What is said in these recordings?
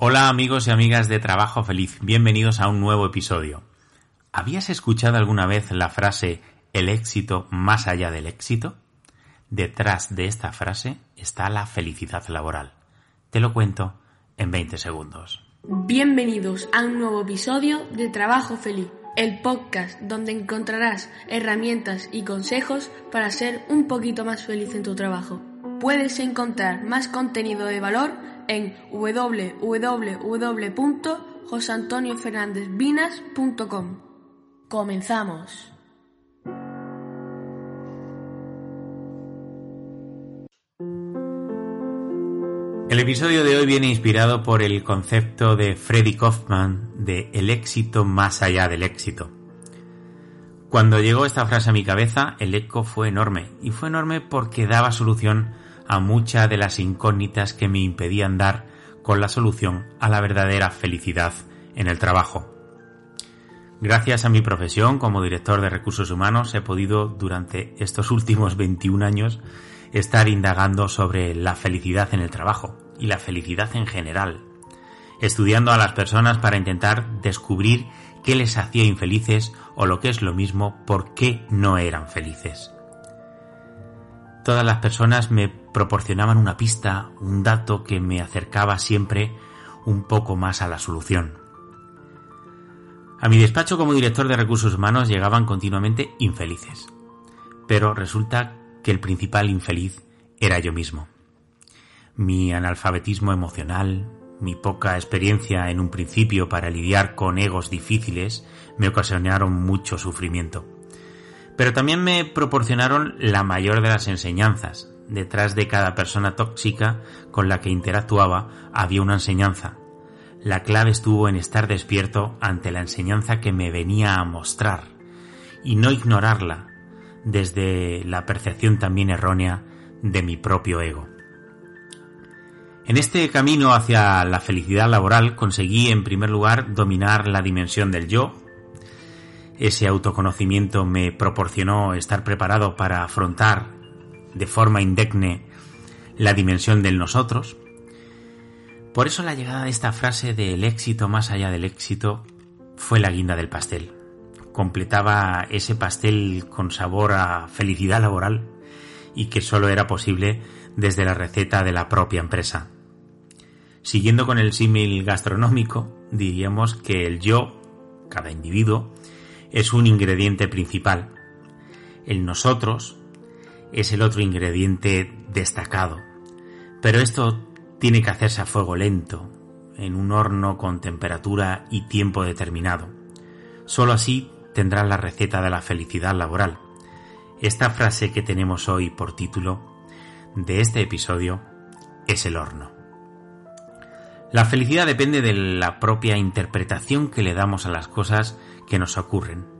Hola amigos y amigas de Trabajo Feliz, bienvenidos a un nuevo episodio. ¿Habías escuchado alguna vez la frase el éxito más allá del éxito? Detrás de esta frase está la felicidad laboral. Te lo cuento en 20 segundos. Bienvenidos a un nuevo episodio de Trabajo Feliz, el podcast donde encontrarás herramientas y consejos para ser un poquito más feliz en tu trabajo. Puedes encontrar más contenido de valor en www.josantoniofernandezvinas.com. Comenzamos. El episodio de hoy viene inspirado por el concepto de Freddy Kaufman de el éxito más allá del éxito. Cuando llegó esta frase a mi cabeza, el eco fue enorme, y fue enorme porque daba solución a muchas de las incógnitas que me impedían dar con la solución a la verdadera felicidad en el trabajo. Gracias a mi profesión como director de recursos humanos he podido durante estos últimos 21 años estar indagando sobre la felicidad en el trabajo y la felicidad en general, estudiando a las personas para intentar descubrir qué les hacía infelices o lo que es lo mismo, por qué no eran felices. Todas las personas me proporcionaban una pista, un dato que me acercaba siempre un poco más a la solución. A mi despacho como director de recursos humanos llegaban continuamente infelices, pero resulta que el principal infeliz era yo mismo. Mi analfabetismo emocional, mi poca experiencia en un principio para lidiar con egos difíciles me ocasionaron mucho sufrimiento. Pero también me proporcionaron la mayor de las enseñanzas. Detrás de cada persona tóxica con la que interactuaba había una enseñanza. La clave estuvo en estar despierto ante la enseñanza que me venía a mostrar y no ignorarla desde la percepción también errónea de mi propio ego. En este camino hacia la felicidad laboral conseguí en primer lugar dominar la dimensión del yo. Ese autoconocimiento me proporcionó estar preparado para afrontar de forma indegne la dimensión del nosotros. Por eso la llegada de esta frase del éxito más allá del éxito fue la guinda del pastel completaba ese pastel con sabor a felicidad laboral y que solo era posible desde la receta de la propia empresa. Siguiendo con el símil gastronómico, diríamos que el yo, cada individuo, es un ingrediente principal. El nosotros es el otro ingrediente destacado. Pero esto tiene que hacerse a fuego lento, en un horno con temperatura y tiempo determinado. Solo así tendrá la receta de la felicidad laboral. Esta frase que tenemos hoy por título de este episodio es el horno. La felicidad depende de la propia interpretación que le damos a las cosas que nos ocurren.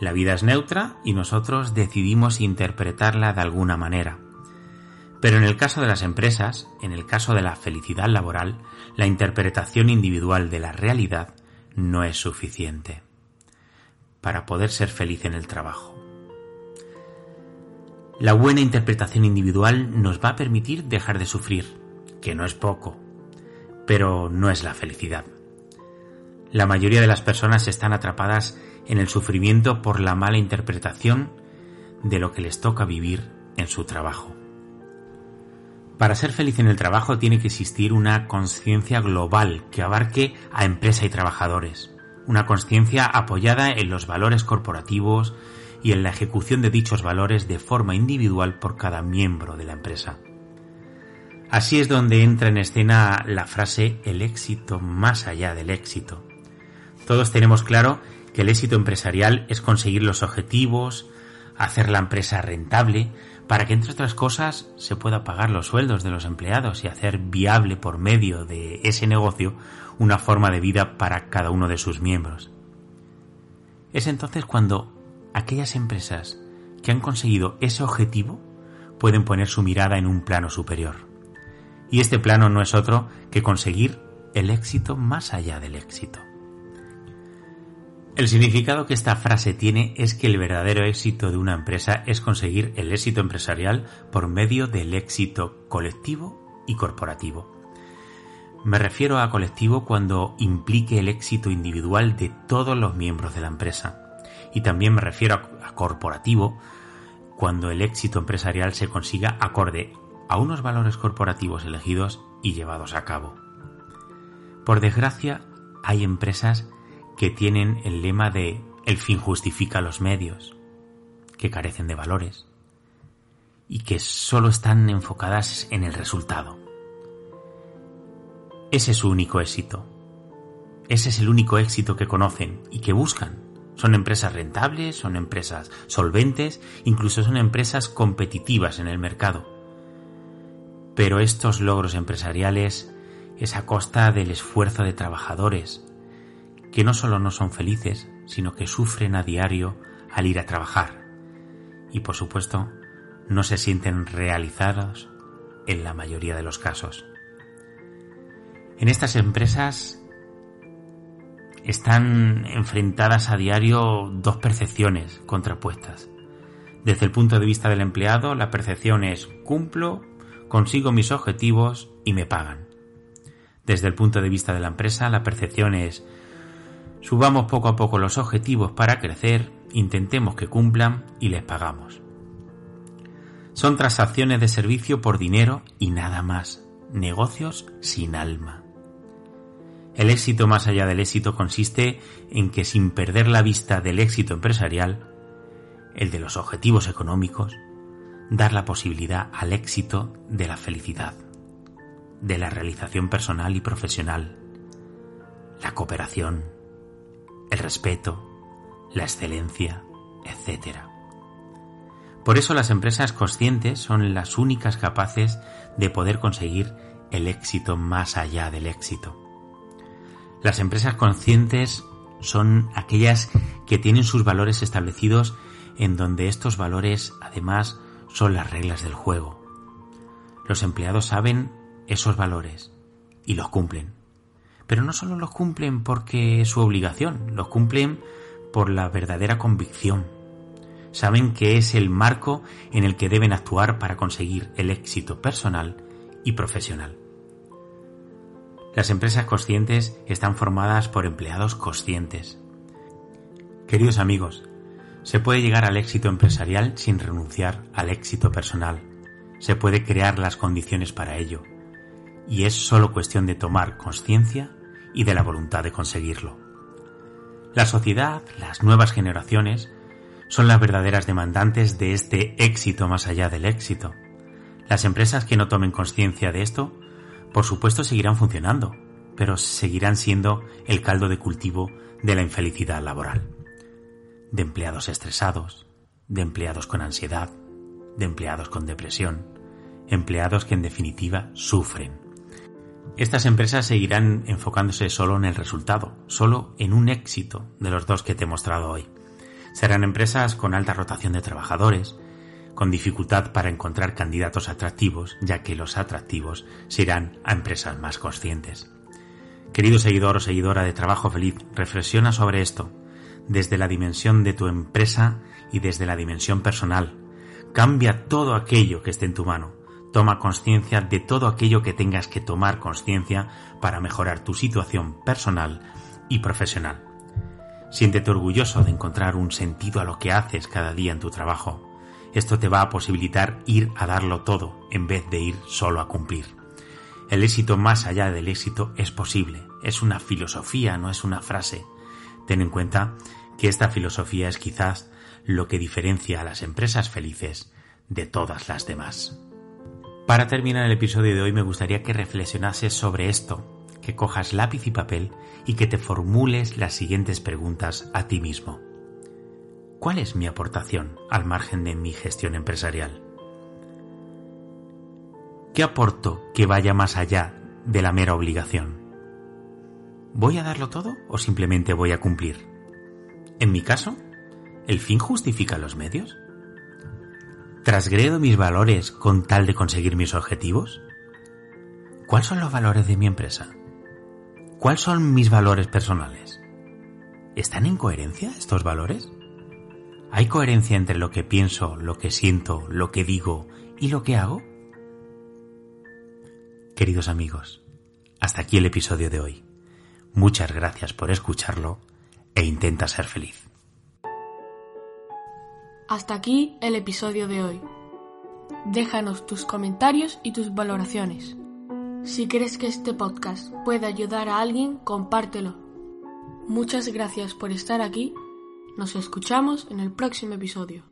La vida es neutra y nosotros decidimos interpretarla de alguna manera. Pero en el caso de las empresas, en el caso de la felicidad laboral, la interpretación individual de la realidad no es suficiente para poder ser feliz en el trabajo. La buena interpretación individual nos va a permitir dejar de sufrir, que no es poco, pero no es la felicidad. La mayoría de las personas están atrapadas en el sufrimiento por la mala interpretación de lo que les toca vivir en su trabajo. Para ser feliz en el trabajo tiene que existir una conciencia global que abarque a empresa y trabajadores una conciencia apoyada en los valores corporativos y en la ejecución de dichos valores de forma individual por cada miembro de la empresa. Así es donde entra en escena la frase el éxito más allá del éxito. Todos tenemos claro que el éxito empresarial es conseguir los objetivos, hacer la empresa rentable, para que entre otras cosas se pueda pagar los sueldos de los empleados y hacer viable por medio de ese negocio una forma de vida para cada uno de sus miembros. Es entonces cuando aquellas empresas que han conseguido ese objetivo pueden poner su mirada en un plano superior. Y este plano no es otro que conseguir el éxito más allá del éxito. El significado que esta frase tiene es que el verdadero éxito de una empresa es conseguir el éxito empresarial por medio del éxito colectivo y corporativo. Me refiero a colectivo cuando implique el éxito individual de todos los miembros de la empresa. Y también me refiero a corporativo cuando el éxito empresarial se consiga acorde a unos valores corporativos elegidos y llevados a cabo. Por desgracia, hay empresas que tienen el lema de el fin justifica los medios, que carecen de valores y que solo están enfocadas en el resultado. Ese es su único éxito. Ese es el único éxito que conocen y que buscan. Son empresas rentables, son empresas solventes, incluso son empresas competitivas en el mercado. Pero estos logros empresariales es a costa del esfuerzo de trabajadores, que no solo no son felices, sino que sufren a diario al ir a trabajar. Y por supuesto, no se sienten realizados en la mayoría de los casos. En estas empresas están enfrentadas a diario dos percepciones contrapuestas. Desde el punto de vista del empleado, la percepción es cumplo, consigo mis objetivos y me pagan. Desde el punto de vista de la empresa, la percepción es subamos poco a poco los objetivos para crecer, intentemos que cumplan y les pagamos. Son transacciones de servicio por dinero y nada más, negocios sin alma. El éxito más allá del éxito consiste en que sin perder la vista del éxito empresarial, el de los objetivos económicos, dar la posibilidad al éxito de la felicidad, de la realización personal y profesional, la cooperación, el respeto, la excelencia, etc. Por eso las empresas conscientes son las únicas capaces de poder conseguir el éxito más allá del éxito. Las empresas conscientes son aquellas que tienen sus valores establecidos en donde estos valores además son las reglas del juego. Los empleados saben esos valores y los cumplen. Pero no solo los cumplen porque es su obligación, los cumplen por la verdadera convicción. Saben que es el marco en el que deben actuar para conseguir el éxito personal y profesional. Las empresas conscientes están formadas por empleados conscientes. Queridos amigos, se puede llegar al éxito empresarial sin renunciar al éxito personal. Se puede crear las condiciones para ello. Y es solo cuestión de tomar conciencia y de la voluntad de conseguirlo. La sociedad, las nuevas generaciones, son las verdaderas demandantes de este éxito más allá del éxito. Las empresas que no tomen conciencia de esto por supuesto seguirán funcionando, pero seguirán siendo el caldo de cultivo de la infelicidad laboral. De empleados estresados, de empleados con ansiedad, de empleados con depresión, empleados que en definitiva sufren. Estas empresas seguirán enfocándose solo en el resultado, solo en un éxito de los dos que te he mostrado hoy. Serán empresas con alta rotación de trabajadores, con dificultad para encontrar candidatos atractivos, ya que los atractivos se irán a empresas más conscientes. Querido seguidor o seguidora de Trabajo Feliz, reflexiona sobre esto, desde la dimensión de tu empresa y desde la dimensión personal. Cambia todo aquello que esté en tu mano. Toma conciencia de todo aquello que tengas que tomar conciencia para mejorar tu situación personal y profesional. Siéntete orgulloso de encontrar un sentido a lo que haces cada día en tu trabajo. Esto te va a posibilitar ir a darlo todo en vez de ir solo a cumplir. El éxito más allá del éxito es posible, es una filosofía, no es una frase. Ten en cuenta que esta filosofía es quizás lo que diferencia a las empresas felices de todas las demás. Para terminar el episodio de hoy me gustaría que reflexionases sobre esto, que cojas lápiz y papel y que te formules las siguientes preguntas a ti mismo. ¿Cuál es mi aportación al margen de mi gestión empresarial? ¿Qué aporto que vaya más allá de la mera obligación? ¿Voy a darlo todo o simplemente voy a cumplir? En mi caso, ¿el fin justifica los medios? ¿Trasgredo mis valores con tal de conseguir mis objetivos? ¿Cuáles son los valores de mi empresa? ¿Cuáles son mis valores personales? ¿Están en coherencia estos valores? ¿Hay coherencia entre lo que pienso, lo que siento, lo que digo y lo que hago? Queridos amigos, Hasta aquí el episodio de hoy. Muchas gracias por escucharlo e intenta ser feliz. Hasta aquí el episodio de hoy. Déjanos tus comentarios y tus valoraciones. Si crees que este podcast puede ayudar a alguien, compártelo. Muchas gracias por estar aquí. Nos escuchamos en el próximo episodio.